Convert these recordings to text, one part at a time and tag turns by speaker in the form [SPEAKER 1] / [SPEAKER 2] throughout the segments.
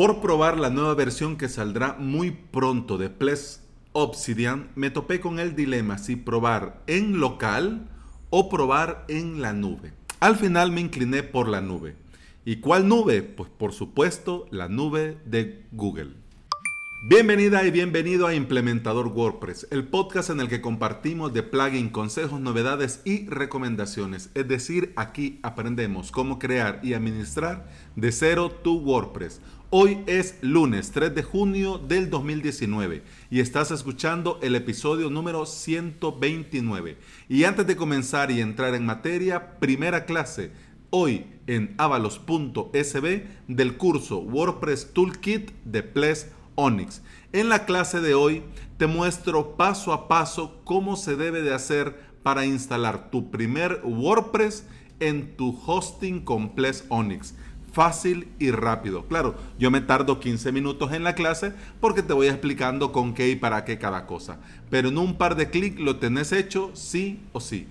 [SPEAKER 1] Por probar la nueva versión que saldrá muy pronto de Ples Obsidian, me topé con el dilema si probar en local o probar en la nube. Al final me incliné por la nube. ¿Y cuál nube? Pues por supuesto la nube de Google. Bienvenida y bienvenido a Implementador WordPress, el podcast en el que compartimos de plugin, consejos, novedades y recomendaciones. Es decir, aquí aprendemos cómo crear y administrar de cero tu WordPress. Hoy es lunes 3 de junio del 2019 y estás escuchando el episodio número 129. Y antes de comenzar y entrar en materia, primera clase hoy en avalos.sb del curso WordPress Toolkit de Ples En la clase de hoy te muestro paso a paso cómo se debe de hacer para instalar tu primer WordPress en tu hosting complex Onyx. Fácil y rápido. Claro, yo me tardo 15 minutos en la clase porque te voy explicando con qué y para qué cada cosa. Pero en un par de clics lo tenés hecho sí o sí.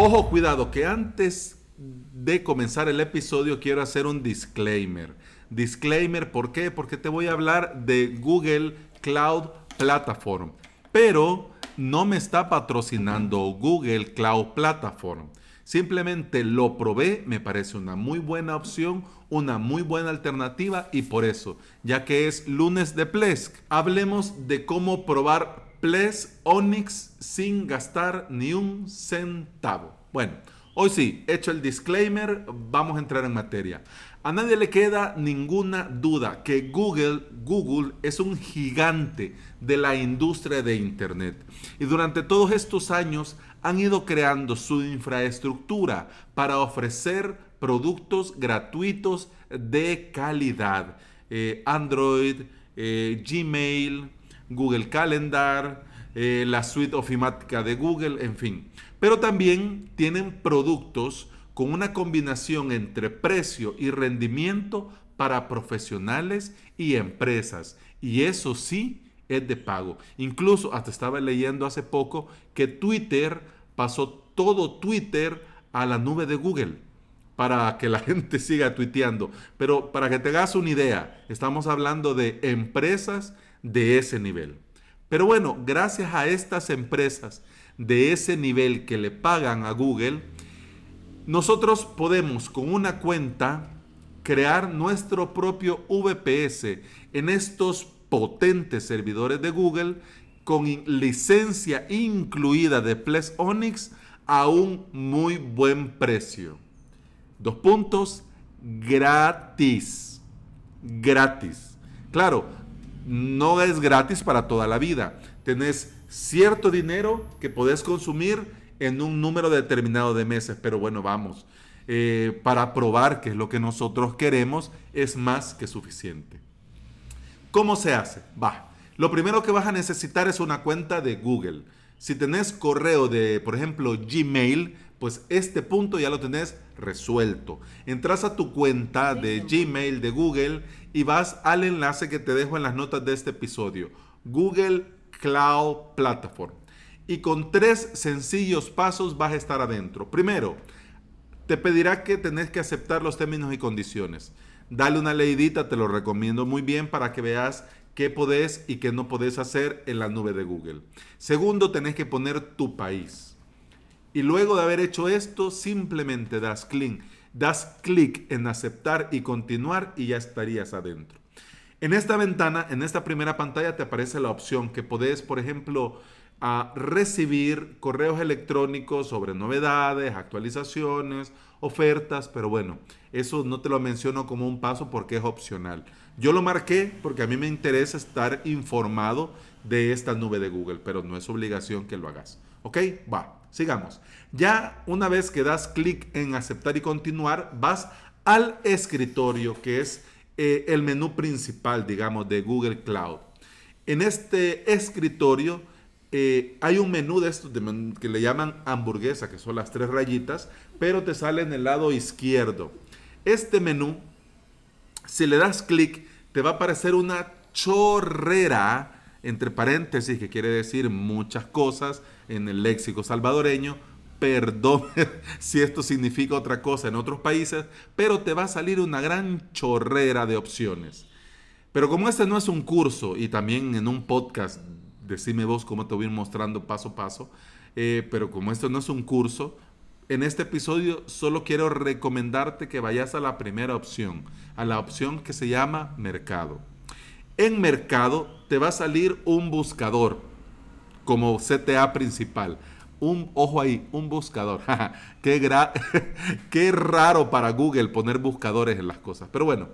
[SPEAKER 1] Ojo, cuidado, que antes de comenzar el episodio quiero hacer un disclaimer. Disclaimer, ¿por qué? Porque te voy a hablar de Google Cloud Platform. Pero no me está patrocinando Google Cloud Platform. Simplemente lo probé, me parece una muy buena opción, una muy buena alternativa y por eso, ya que es lunes de Plesk, hablemos de cómo probar Ples Onyx sin gastar ni un centavo. Bueno, hoy sí, hecho el disclaimer, vamos a entrar en materia. A nadie le queda ninguna duda que Google, Google es un gigante de la industria de Internet. Y durante todos estos años han ido creando su infraestructura para ofrecer productos gratuitos de calidad. Eh, Android, eh, Gmail, Google Calendar, eh, la suite ofimática de Google, en fin. Pero también tienen productos con una combinación entre precio y rendimiento para profesionales y empresas. Y eso sí es de pago. Incluso hasta estaba leyendo hace poco que Twitter pasó todo Twitter a la nube de Google para que la gente siga tuiteando. Pero para que te hagas una idea, estamos hablando de empresas de ese nivel. Pero bueno, gracias a estas empresas de ese nivel que le pagan a Google, nosotros podemos con una cuenta crear nuestro propio VPS en estos potentes servidores de Google con licencia incluida de Ples Onyx a un muy buen precio. Dos puntos, gratis. Gratis. Claro, no es gratis para toda la vida. Tenés cierto dinero que podés consumir en un número determinado de meses, pero bueno, vamos, eh, para probar que es lo que nosotros queremos, es más que suficiente. ¿Cómo se hace? Va. Lo primero que vas a necesitar es una cuenta de Google. Si tenés correo de, por ejemplo, Gmail, pues este punto ya lo tenés resuelto. Entras a tu cuenta de Gmail de Google y vas al enlace que te dejo en las notas de este episodio. Google Cloud Platform. Y con tres sencillos pasos vas a estar adentro. Primero, te pedirá que tenés que aceptar los términos y condiciones. Dale una leidita, te lo recomiendo muy bien para que veas qué podés y qué no podés hacer en la nube de Google. Segundo, tenés que poner tu país. Y luego de haber hecho esto, simplemente das clic, das clic en aceptar y continuar y ya estarías adentro. En esta ventana, en esta primera pantalla te aparece la opción que podés, por ejemplo, a recibir correos electrónicos sobre novedades, actualizaciones, ofertas, pero bueno, eso no te lo menciono como un paso porque es opcional. Yo lo marqué porque a mí me interesa estar informado de esta nube de Google, pero no es obligación que lo hagas. ¿Ok? Va, sigamos. Ya una vez que das clic en aceptar y continuar, vas al escritorio, que es eh, el menú principal, digamos, de Google Cloud. En este escritorio eh, hay un menú de estos que le llaman hamburguesa, que son las tres rayitas, pero te sale en el lado izquierdo. Este menú, si le das clic, te va a aparecer una chorrera entre paréntesis, que quiere decir muchas cosas en el léxico salvadoreño. Perdón si esto significa otra cosa en otros países, pero te va a salir una gran chorrera de opciones. Pero como este no es un curso y también en un podcast, decime vos cómo te voy a ir mostrando paso a paso, eh, pero como esto no es un curso, en este episodio solo quiero recomendarte que vayas a la primera opción, a la opción que se llama mercado. En mercado te va a salir un buscador como CTA principal. Un, ojo ahí, un buscador. qué, raro para Google poner buscadores en las cosas. Pero bueno,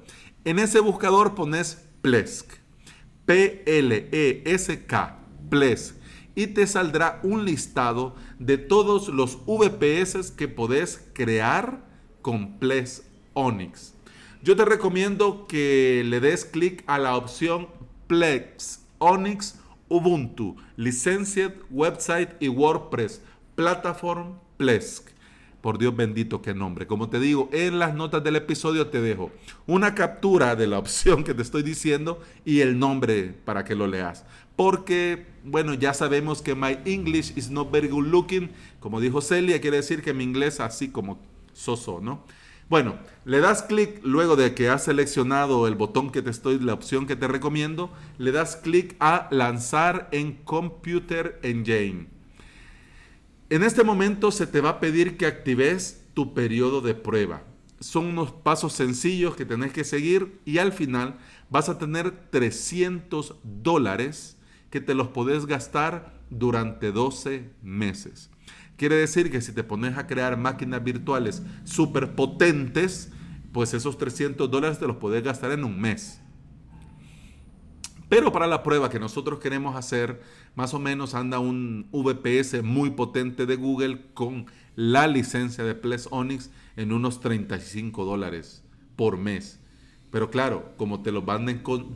[SPEAKER 1] en ese buscador pones Plesk. P-L-E-S-K. Plesk y te saldrá un listado de todos los VPS que podés crear con Plex Onyx. Yo te recomiendo que le des clic a la opción Plex Onyx Ubuntu, Licensed Website y WordPress, Platform Plesk. Por Dios bendito, qué nombre. Como te digo, en las notas del episodio te dejo una captura de la opción que te estoy diciendo y el nombre para que lo leas. Porque, bueno, ya sabemos que my English is not very good looking. Como dijo Celia, quiere decir que mi inglés así como soso, ¿no? Bueno, le das clic luego de que has seleccionado el botón que te estoy, la opción que te recomiendo, le das clic a lanzar en Computer Engine. En este momento se te va a pedir que actives tu periodo de prueba. Son unos pasos sencillos que tenés que seguir y al final vas a tener 300 dólares que te los podés gastar durante 12 meses. Quiere decir que si te pones a crear máquinas virtuales súper potentes, pues esos 300 dólares te los podés gastar en un mes. Pero para la prueba que nosotros queremos hacer, más o menos anda un VPS muy potente de Google con la licencia de Plex Onyx en unos 35 dólares por mes. Pero claro, como te lo van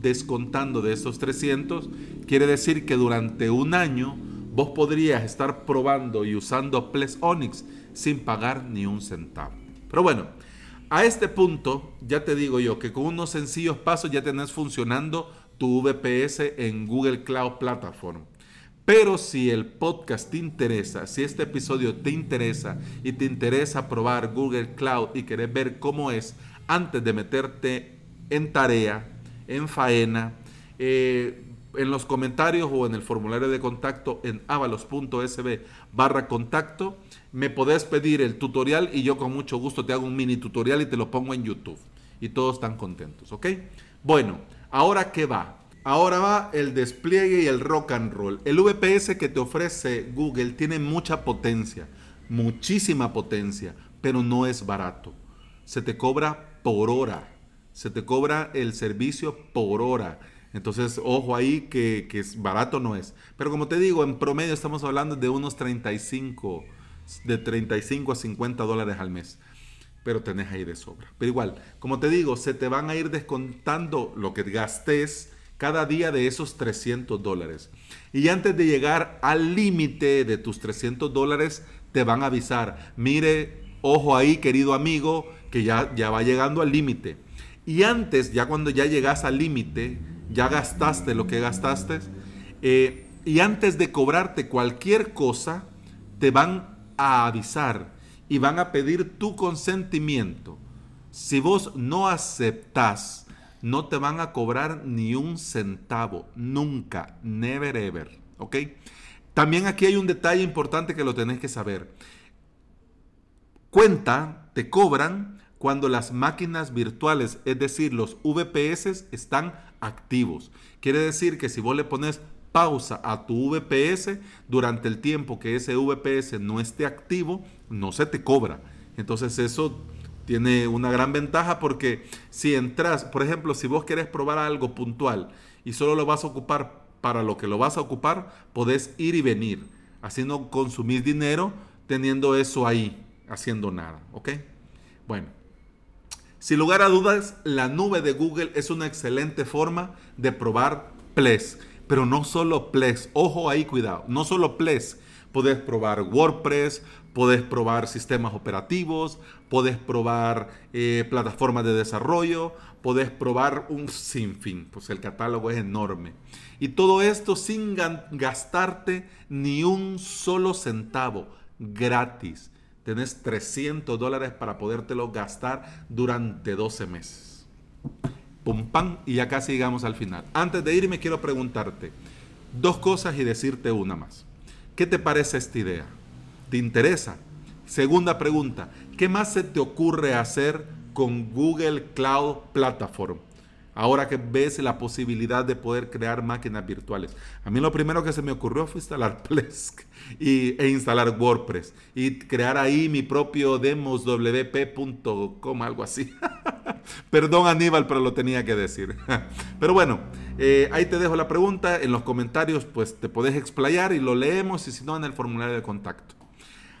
[SPEAKER 1] descontando de esos 300, quiere decir que durante un año vos podrías estar probando y usando Plex Onyx sin pagar ni un centavo. Pero bueno, a este punto ya te digo yo que con unos sencillos pasos ya tenés funcionando tu VPS en Google Cloud Platform. Pero si el podcast te interesa, si este episodio te interesa y te interesa probar Google Cloud y querés ver cómo es antes de meterte en tarea, en faena, eh, en los comentarios o en el formulario de contacto en avalos.sb barra contacto, me podés pedir el tutorial y yo con mucho gusto te hago un mini tutorial y te lo pongo en YouTube. Y todos están contentos, ¿ok? Bueno, ahora qué va. Ahora va el despliegue y el rock and roll. El VPS que te ofrece Google tiene mucha potencia, muchísima potencia, pero no es barato. Se te cobra por hora, se te cobra el servicio por hora. Entonces, ojo ahí que, es barato no es. Pero como te digo, en promedio estamos hablando de unos 35, de 35 a 50 dólares al mes pero tenés ahí de sobra. Pero igual, como te digo, se te van a ir descontando lo que gastes cada día de esos 300 dólares. Y antes de llegar al límite de tus 300 dólares, te van a avisar, mire, ojo ahí, querido amigo, que ya, ya va llegando al límite. Y antes, ya cuando ya llegas al límite, ya gastaste lo que gastaste, eh, y antes de cobrarte cualquier cosa, te van a avisar y van a pedir tu consentimiento. Si vos no aceptás no te van a cobrar ni un centavo, nunca, never ever, ¿ok? También aquí hay un detalle importante que lo tenés que saber. Cuenta, te cobran cuando las máquinas virtuales, es decir, los VPS, están activos. Quiere decir que si vos le pones pausa a tu VPS durante el tiempo que ese VPS no esté activo, no se te cobra. Entonces eso tiene una gran ventaja porque si entras, por ejemplo, si vos querés probar algo puntual y solo lo vas a ocupar para lo que lo vas a ocupar, podés ir y venir. Así no consumís dinero teniendo eso ahí, haciendo nada. ¿Ok? Bueno. Sin lugar a dudas, la nube de Google es una excelente forma de probar Plex. Pero no solo Plex, ojo ahí, cuidado, no solo Plex. Podés probar WordPress, podés probar sistemas operativos, podés probar eh, plataformas de desarrollo, podés probar un sinfín, pues el catálogo es enorme. Y todo esto sin gastarte ni un solo centavo, gratis. Tenés 300 dólares para podértelo gastar durante 12 meses. Pum, pam, y ya casi llegamos al final. Antes de irme quiero preguntarte dos cosas y decirte una más. ¿Qué te parece esta idea? ¿Te interesa? Segunda pregunta, ¿qué más se te ocurre hacer con Google Cloud Platform? Ahora que ves la posibilidad de poder crear máquinas virtuales. A mí lo primero que se me ocurrió fue instalar Plesk y, e instalar WordPress y crear ahí mi propio demoswp.com, algo así. Perdón Aníbal, pero lo tenía que decir. pero bueno, eh, ahí te dejo la pregunta. En los comentarios pues te podés explayar y lo leemos y si no en el formulario de contacto.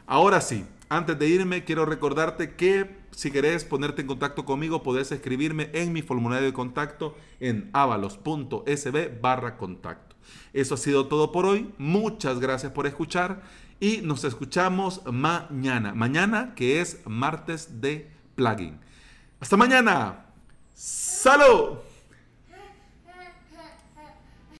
[SPEAKER 1] Ahora sí, antes de irme, quiero recordarte que si querés ponerte en contacto conmigo, podés escribirme en mi formulario de contacto en avalos.sb barra contacto. Eso ha sido todo por hoy. Muchas gracias por escuchar y nos escuchamos mañana. Mañana que es martes de plugin. Hasta mañana. ¡Salud!